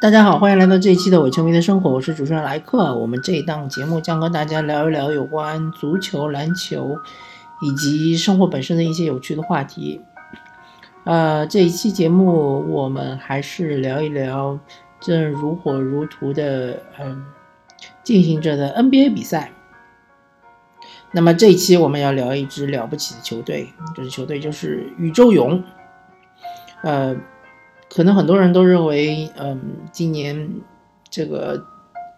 大家好，欢迎来到这一期的伪球迷的生活，我是主持人莱克。我们这一档节目将和大家聊一聊有关足球、篮球以及生活本身的一些有趣的话题。呃，这一期节目我们还是聊一聊正如火如荼的嗯进行着的 NBA 比赛。那么这一期我们要聊一支了不起的球队，这支球队就是宇宙勇。呃，可能很多人都认为，嗯，今年这个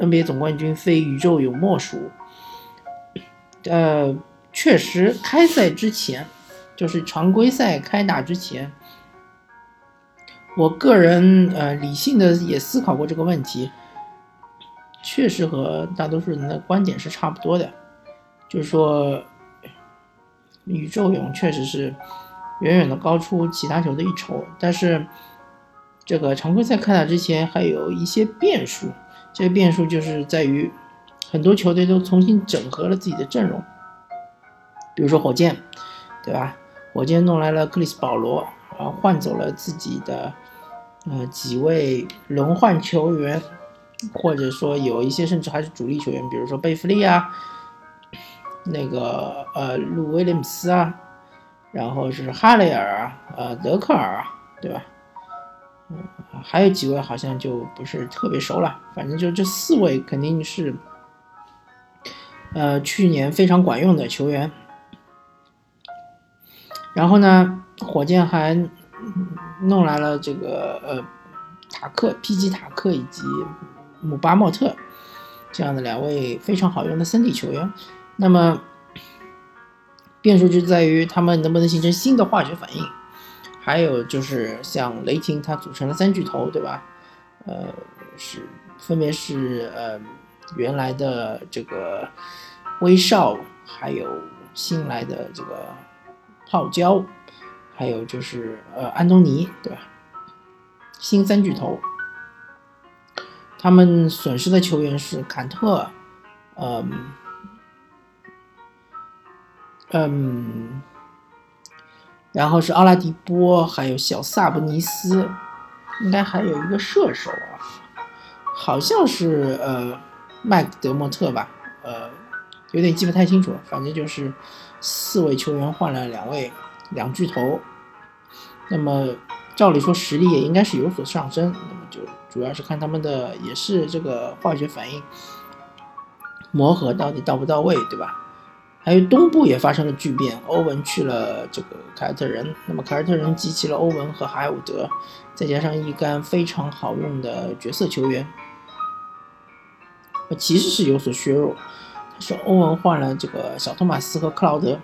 NBA 总冠军非宇宙勇莫属。呃，确实，开赛之前，就是常规赛开打之前，我个人呃理性的也思考过这个问题，确实和大多数人的观点是差不多的，就是说，宇宙勇确实是。远远的高出其他球队一筹，但是这个常规赛开打之前还有一些变数，这个变数就是在于很多球队都重新整合了自己的阵容，比如说火箭，对吧？火箭弄来了克里斯保罗，然后换走了自己的呃几位轮换球员，或者说有一些甚至还是主力球员，比如说贝弗利啊，那个呃鲁威廉姆斯啊。然后是哈雷尔啊，呃，德克尔啊，对吧？还有几位好像就不是特别熟了。反正就这四位肯定是，呃，去年非常管用的球员。然后呢，火箭还弄来了这个呃塔克、皮吉塔克以及姆巴莫特这样的两位非常好用的三 D 球员。那么。变数就在于他们能不能形成新的化学反应，还有就是像雷霆，它组成了三巨头，对吧？呃，是分别是呃原来的这个威少，还有新来的这个泡椒，还有就是呃安东尼，对吧？新三巨头，他们损失的球员是坎特，嗯。嗯，然后是奥拉迪波，还有小萨布尼斯，应该还有一个射手啊，好像是呃麦克德莫特吧，呃，有点记不太清楚了。反正就是四位球员换了两位两巨头，那么照理说实力也应该是有所上升。那么就主要是看他们的也是这个化学反应磨合到底到不到位，对吧？还有东部也发生了巨变，欧文去了这个凯尔特人，那么凯尔特人集齐了欧文和海伍德，再加上一干非常好用的角色球员，其实是有所削弱。他说欧文换了这个小托马斯和克劳德，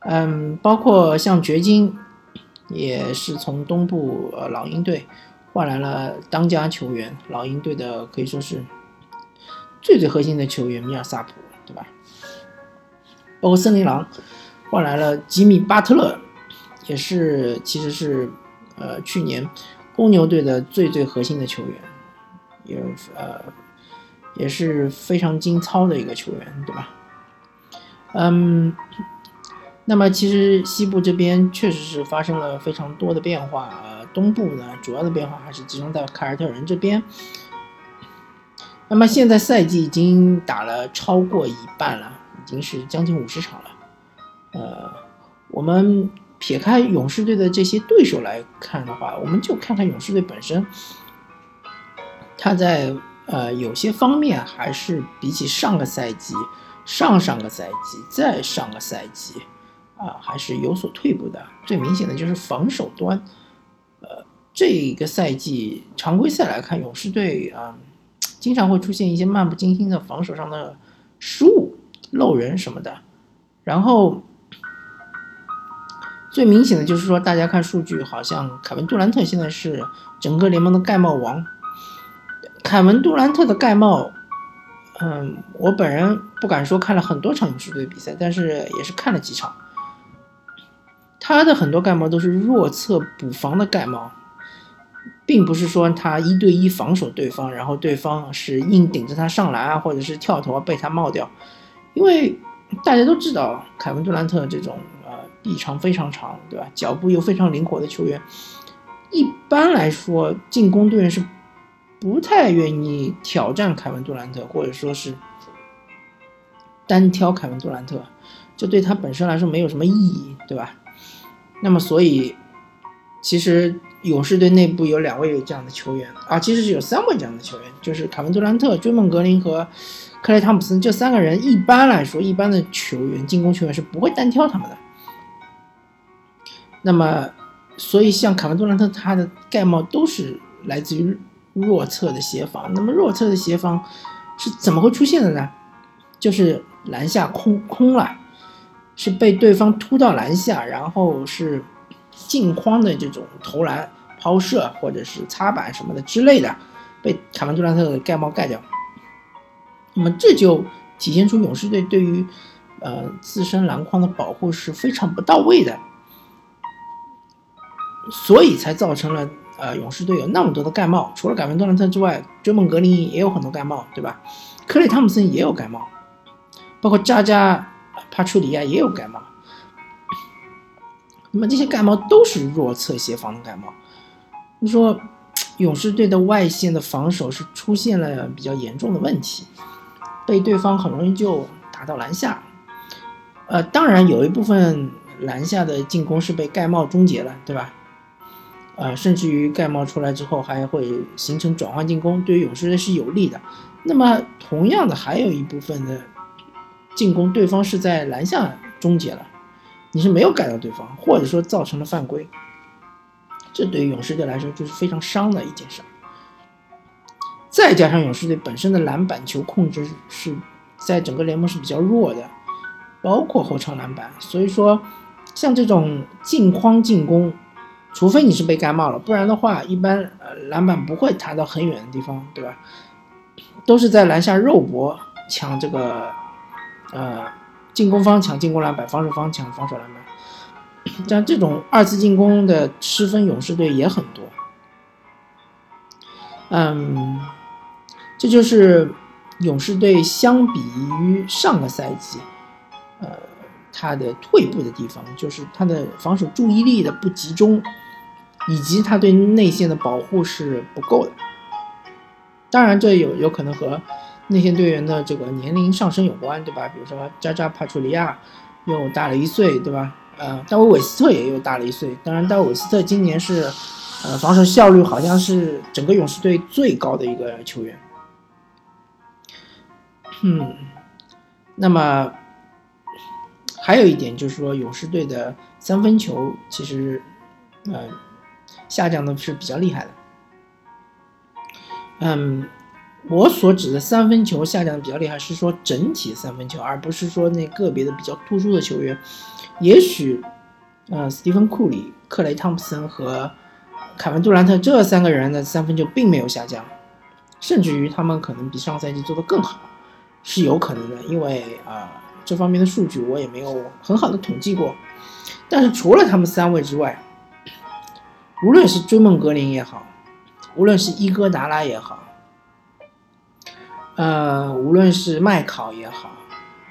嗯，包括像掘金，也是从东部呃老鹰队换来了当家球员，老鹰队的可以说是最最核心的球员米尔萨普，包括森林狼换来了吉米巴特勒，也是其实是呃去年公牛队的最最核心的球员，也呃也是非常精操的一个球员，对吧？嗯，那么其实西部这边确实是发生了非常多的变化，呃，东部呢主要的变化还是集中在凯尔特人这边。那么现在赛季已经打了超过一半了。已经是将近五十场了，呃，我们撇开勇士队的这些对手来看的话，我们就看看勇士队本身，他在呃有些方面还是比起上个赛季、上上个赛季、再上个赛季啊，还是有所退步的。最明显的就是防守端，呃，这个赛季常规赛来看，勇士队啊，经常会出现一些漫不经心的防守上的失误。漏人什么的，然后最明显的就是说，大家看数据，好像凯文杜兰特现在是整个联盟的盖帽王。凯文杜兰特的盖帽，嗯，我本人不敢说看了很多场勇士队比赛，但是也是看了几场。他的很多盖帽都是弱侧补防的盖帽，并不是说他一对一防守对方，然后对方是硬顶着他上篮啊，或者是跳投被他帽掉。因为大家都知道，凯文杜兰特这种呃臂长非常长，对吧？脚步又非常灵活的球员，一般来说，进攻队员是不太愿意挑战凯文杜兰特，或者说是单挑凯文杜兰特，这对他本身来说没有什么意义，对吧？那么，所以其实勇士队内部有两位这样的球员啊，其实是有三位这样的球员，就是凯文杜兰特、追梦格林和克雷汤普森这三个人。一般来说，一般的球员进攻球员是不会单挑他们的。那么。所以，像卡文杜兰特，他的盖帽都是来自于弱侧的协防。那么，弱侧的协防是怎么会出现的呢？就是篮下空空了，是被对方突到篮下，然后是镜框的这种投篮、抛射或者是擦板什么的之类的，被卡文杜兰特的盖帽盖掉。那么，这就体现出勇士队对于呃自身篮筐的保护是非常不到位的。所以才造成了，呃，勇士队有那么多的盖帽。除了凯文杜兰特之外，追梦格林也有很多盖帽，对吧？克雷汤普森也有盖帽，包括扎扎帕楚里亚也有盖帽。那么这些盖帽都是弱侧协防的盖帽。你说，勇士队的外线的防守是出现了比较严重的问题，被对方很容易就打到篮下。呃，当然有一部分篮下的进攻是被盖帽终结了，对吧？啊，甚至于盖帽出来之后还会形成转换进攻，对于勇士队是有利的。那么，同样的还有一部分的进攻，对方是在篮下终结了，你是没有盖到对方，或者说造成了犯规，这对于勇士队来说就是非常伤的一件事。再加上勇士队本身的篮板球控制是在整个联盟是比较弱的，包括后场篮板，所以说像这种近框进攻。除非你是被盖帽了，不然的话，一般呃篮板不会弹到很远的地方，对吧？都是在篮下肉搏抢这个，呃，进攻方抢进攻篮板，防守方抢防守篮板。像这种二次进攻的失分，勇士队也很多。嗯，这就是勇士队相比于上个赛季，呃，他的退步的地方，就是他的防守注意力的不集中。以及他对内线的保护是不够的，当然这有有可能和内线队员的这个年龄上升有关，对吧？比如说扎扎帕楚利亚又大了一岁，对吧？呃，戴维韦斯特也又大了一岁。当然，戴维韦斯特今年是呃防守效率好像是整个勇士队最高的一个球员。嗯，那么还有一点就是说，勇士队的三分球其实，呃。下降的是比较厉害的，嗯，我所指的三分球下降的比较厉害，是说整体三分球，而不是说那个别的比较突出的球员。也许，呃，斯蒂芬库里、克雷汤普森和凯文杜兰特这三个人的三分球并没有下降，甚至于他们可能比上赛季做得更好，是有可能的。因为啊，这方面的数据我也没有很好的统计过。但是除了他们三位之外，无论是追梦格林也好，无论是伊戈达拉也好，呃，无论是麦考也好，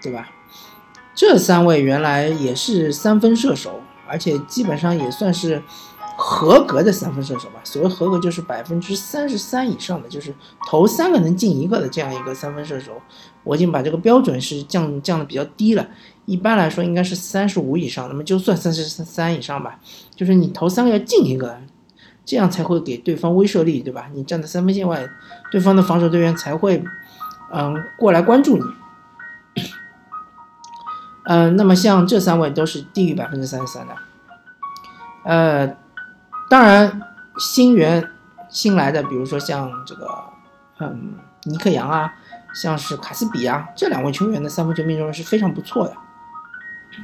对吧？这三位原来也是三分射手，而且基本上也算是合格的三分射手吧。所谓合格，就是百分之三十三以上的，就是投三个能进一个的这样一个三分射手。我已经把这个标准是降降的比较低了，一般来说应该是三十五以上。那么就算三十三以上吧，就是你投三个要进一个，这样才会给对方威慑力，对吧？你站在三分线外，对方的防守队员才会，嗯，过来关注你。嗯，那么像这三位都是低于百分之三十三的。呃，当然新援新来的，比如说像这个，嗯，尼克杨啊。像是卡斯比啊，这两位球员的三分球命中率是非常不错的，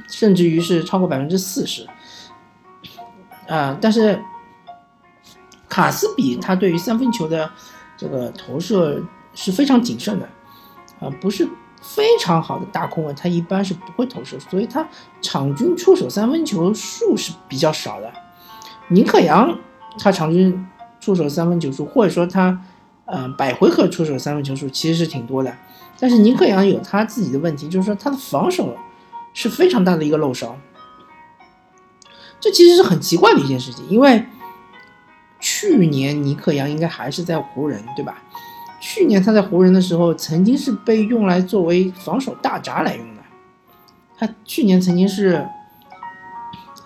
甚至于是超过百分之四十。啊，但是卡斯比他对于三分球的这个投射是非常谨慎的，啊，不是非常好的大空位，他一般是不会投射，所以他场均出手三分球数是比较少的。尼克杨他场均出手三分球数，或者说他。嗯，百回合出手三分球数其实是挺多的，但是尼克杨有他自己的问题，就是说他的防守是非常大的一个漏勺。这其实是很奇怪的一件事情，因为去年尼克杨应该还是在湖人，对吧？去年他在湖人的时候，曾经是被用来作为防守大闸来用的。他去年曾经是，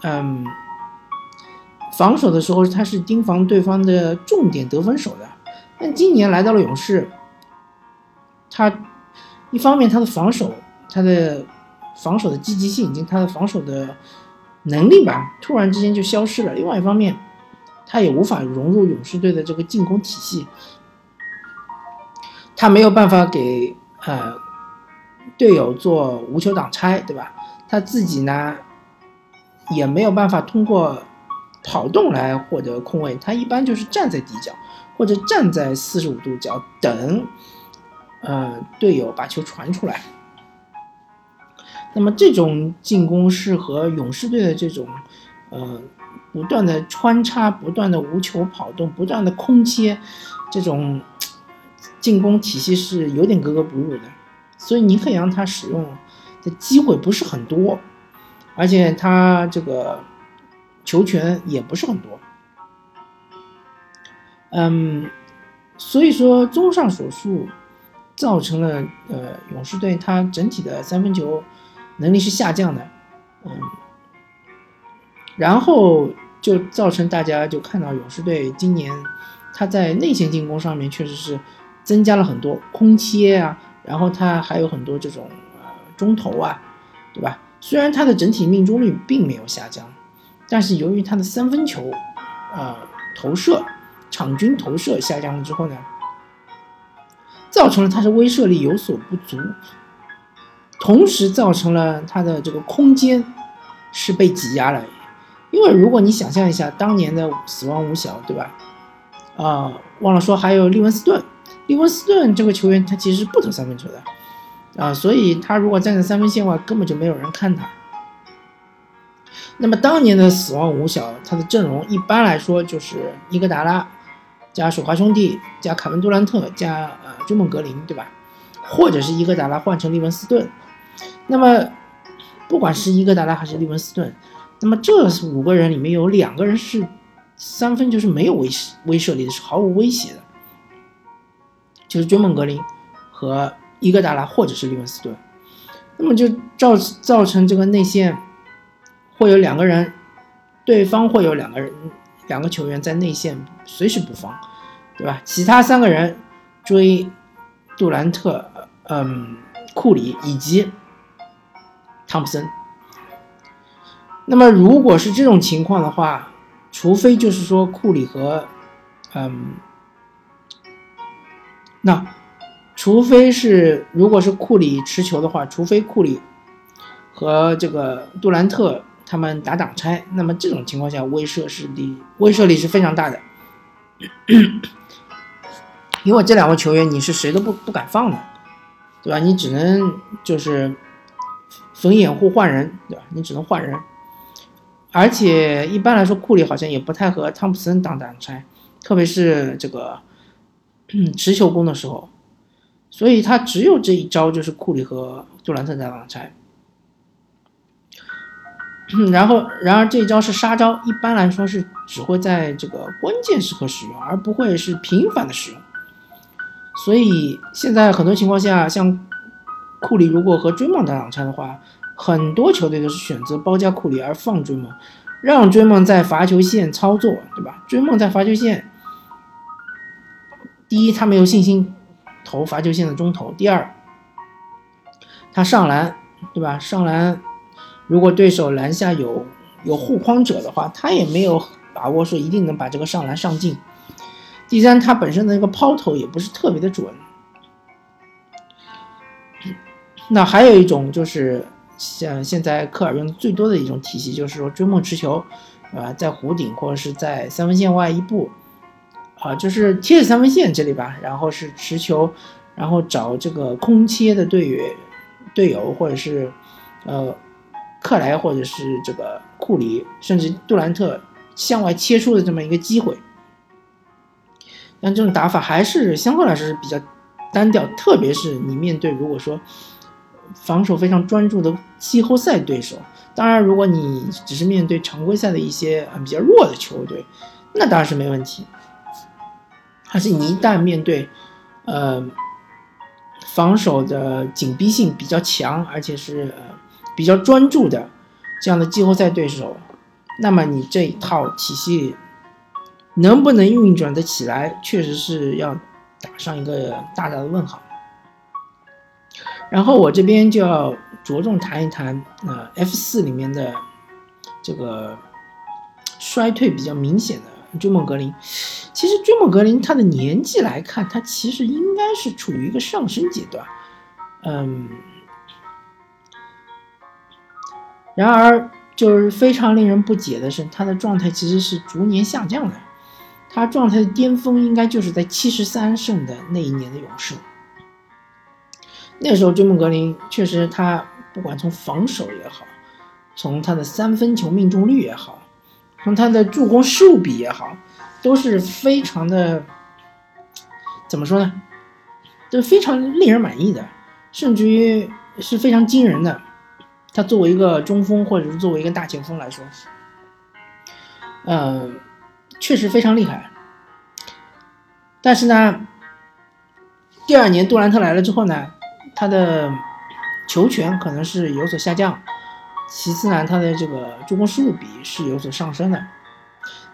嗯，防守的时候他是盯防对方的重点得分手的。但今年来到了勇士，他一方面他的防守，他的防守的积极性以及他的防守的能力吧，突然之间就消失了。另外一方面，他也无法融入勇士队的这个进攻体系，他没有办法给呃队友做无球挡拆，对吧？他自己呢也没有办法通过跑动来获得空位，他一般就是站在底角或者站在四十五度角等，呃队友把球传出来。那么这种进攻是和勇士队的这种呃。不断的穿插，不断的无球跑动，不断的空切，这种进攻体系是有点格格不入的。所以尼克杨他使用的机会不是很多，而且他这个球权也不是很多。嗯，所以说综上所述，造成了呃勇士队他整体的三分球能力是下降的。嗯。然后就造成大家就看到勇士队今年他在内线进攻上面确实是增加了很多空切啊，然后他还有很多这种呃中投啊，对吧？虽然他的整体命中率并没有下降，但是由于他的三分球呃投射场均投射下降了之后呢，造成了他的威慑力有所不足，同时造成了他的这个空间是被挤压了。因为如果你想象一下当年的死亡五小，对吧？啊，忘了说还有利文斯顿，利文斯顿这个球员他其实是不投三分球的，啊，所以他如果站在三分线外，根本就没有人看他。那么当年的死亡五小，他的阵容一般来说就是伊戈达拉加水花兄弟加凯文杜兰特加呃追梦格林，对吧？或者是伊戈达拉换成利文斯顿。那么不管是伊戈达拉还是利文斯顿。那么这五个人里面有两个人是三分就是没有威威慑力的，是毫无威胁的，就是追梦格林和伊戈达拉或者是利文斯顿。那么就造造成这个内线会有两个人，对方会有两个人两个球员在内线随时补防，对吧？其他三个人追杜兰特、嗯库里以及汤普森。那么，如果是这种情况的话，除非就是说库里和，嗯，那，除非是如果是库里持球的话，除非库里和这个杜兰特他们打挡拆，那么这种情况下威慑是力威慑力是非常大的，因为这两位球员你是谁都不不敢放的，对吧？你只能就是逢掩护换人，对吧？你只能换人。而且一般来说，库里好像也不太和汤普森挡挡拆，特别是这个持球攻的时候，所以他只有这一招，就是库里和杜兰特在挡拆。然后，然而这一招是杀招，一般来说是只会在这个关键时刻使用，而不会是频繁的使用。所以现在很多情况下，像库里如果和追梦打挡拆的话。很多球队都是选择包夹库里而放追梦，让追梦在罚球线操作，对吧？追梦在罚球线，第一他没有信心投罚球线的中投，第二他上篮，对吧？上篮如果对手篮下有有护框者的话，他也没有把握说一定能把这个上篮上进。第三，他本身的那个抛投也不是特别的准。那还有一种就是。像现在科尔用的最多的一种体系，就是说追梦持球，啊，在弧顶或者是在三分线外一步，啊，就是贴着三分线这里吧，然后是持球，然后找这个空切的队员、队友，或者是呃克莱或者是这个库里，甚至杜兰特向外切出的这么一个机会。但这种打法还是相对来说是比较单调，特别是你面对如果说。防守非常专注的季后赛对手，当然，如果你只是面对常规赛的一些比较弱的球队，那当然是没问题。但是你一旦面对，呃，防守的紧逼性比较强，而且是呃比较专注的这样的季后赛对手，那么你这一套体系能不能运转得起来，确实是要打上一个大大的问号。然后我这边就要着重谈一谈，呃，F 四里面的这个衰退比较明显的追梦格林。其实追梦格林他的年纪来看，他其实应该是处于一个上升阶段，嗯。然而，就是非常令人不解的是，他的状态其实是逐年下降的。他状态的巅峰应该就是在七十三胜的那一年的勇士。那时候，追梦格林确实，他不管从防守也好，从他的三分球命中率也好，从他的助攻失误比也好，都是非常的，怎么说呢？都非常令人满意的，甚至于是非常惊人的。他作为一个中锋，或者是作为一个大前锋来说，嗯，确实非常厉害。但是呢，第二年杜兰特来了之后呢？他的球权可能是有所下降，其次呢，他的这个助攻失误比是有所上升的，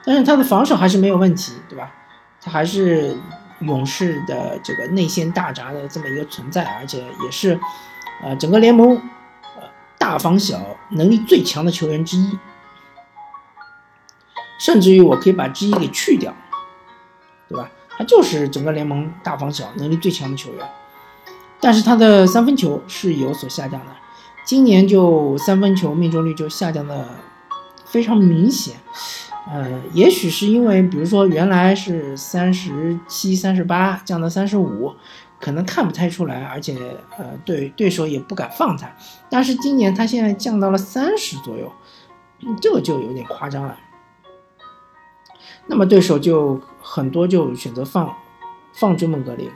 但是他的防守还是没有问题，对吧？他还是勇士的这个内线大闸的这么一个存在，而且也是，呃，整个联盟大防小能力最强的球员之一，甚至于我可以把之一给去掉，对吧？他就是整个联盟大防小能力最强的球员。但是他的三分球是有所下降的，今年就三分球命中率就下降的非常明显，呃，也许是因为比如说原来是三十七、三十八降到三十五，可能看不太出来，而且呃对对手也不敢放他，但是今年他现在降到了三十左右，这个就有点夸张了，那么对手就很多就选择放放追梦格林，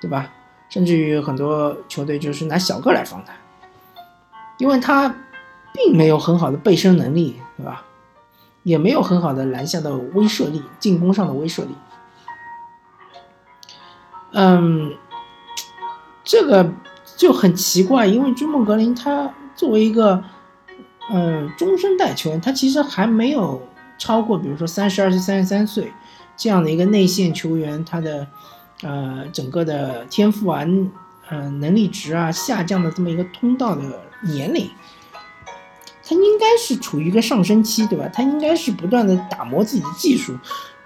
对吧？甚至于很多球队就是拿小个来防他，因为他并没有很好的背身能力，对吧？也没有很好的篮下的威慑力，进攻上的威慑力。嗯，这个就很奇怪，因为追梦格林他作为一个嗯中生代球员，他其实还没有超过，比如说三十二岁、三十三岁这样的一个内线球员，他的。呃，整个的天赋啊，呃，能力值啊下降的这么一个通道的年龄，他应该是处于一个上升期，对吧？他应该是不断的打磨自己的技术，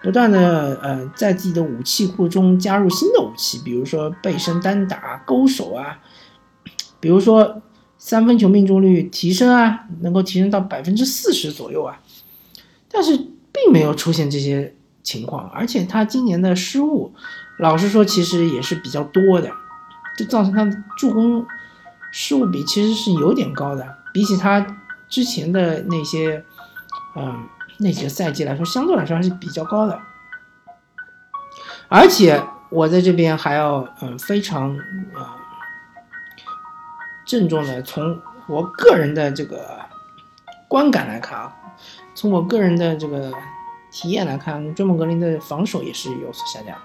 不断的呃，在自己的武器库中加入新的武器，比如说背身单打、勾手啊，比如说三分球命中率提升啊，能够提升到百分之四十左右啊，但是并没有出现这些情况，而且他今年的失误。老实说，其实也是比较多的，就造成他的助攻失误比其实是有点高的，比起他之前的那些，嗯，那几个赛季来说，相对来说还是比较高的。而且我在这边还要，嗯，非常，嗯，郑重的从我个人的这个观感来看啊，从我个人的这个体验来看，追梦格林的防守也是有所下降。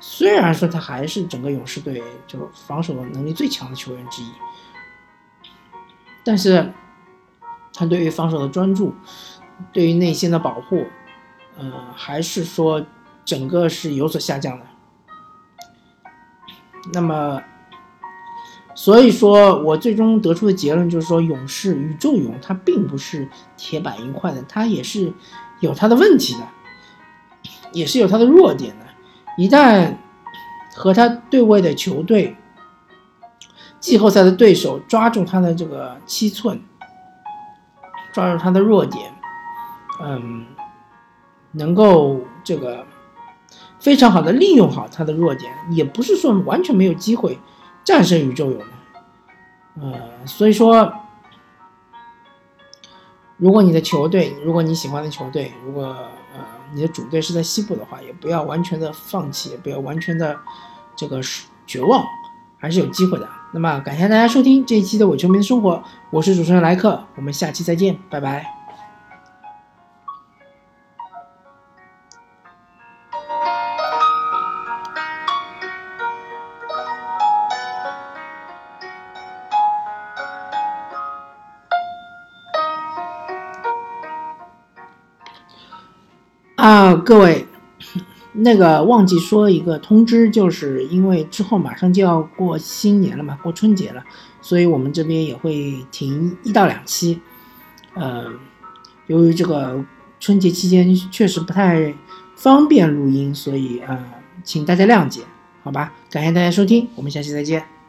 虽然说他还是整个勇士队就防守能力最强的球员之一，但是他对于防守的专注，对于内心的保护，呃，还是说整个是有所下降的。那么，所以说我最终得出的结论就是说，勇士宇宙勇他并不是铁板一块的，他也是有他的问题的，也是有他的弱点的。一旦和他对位的球队、季后赛的对手抓住他的这个七寸，抓住他的弱点，嗯，能够这个非常好的利用好他的弱点，也不是说完全没有机会战胜宇宙勇的，呃，所以说，如果你的球队，如果你喜欢的球队，如果呃。你的主队是在西部的话，也不要完全的放弃，也不要完全的这个绝望，还是有机会的。那么，感谢大家收听这一期的伪球迷的生活，我是主持人莱克，我们下期再见，拜拜。各位，那个忘记说一个通知，就是因为之后马上就要过新年了嘛，过春节了，所以我们这边也会停一到两期。呃，由于这个春节期间确实不太方便录音，所以啊，请大家谅解，好吧？感谢大家收听，我们下期再见。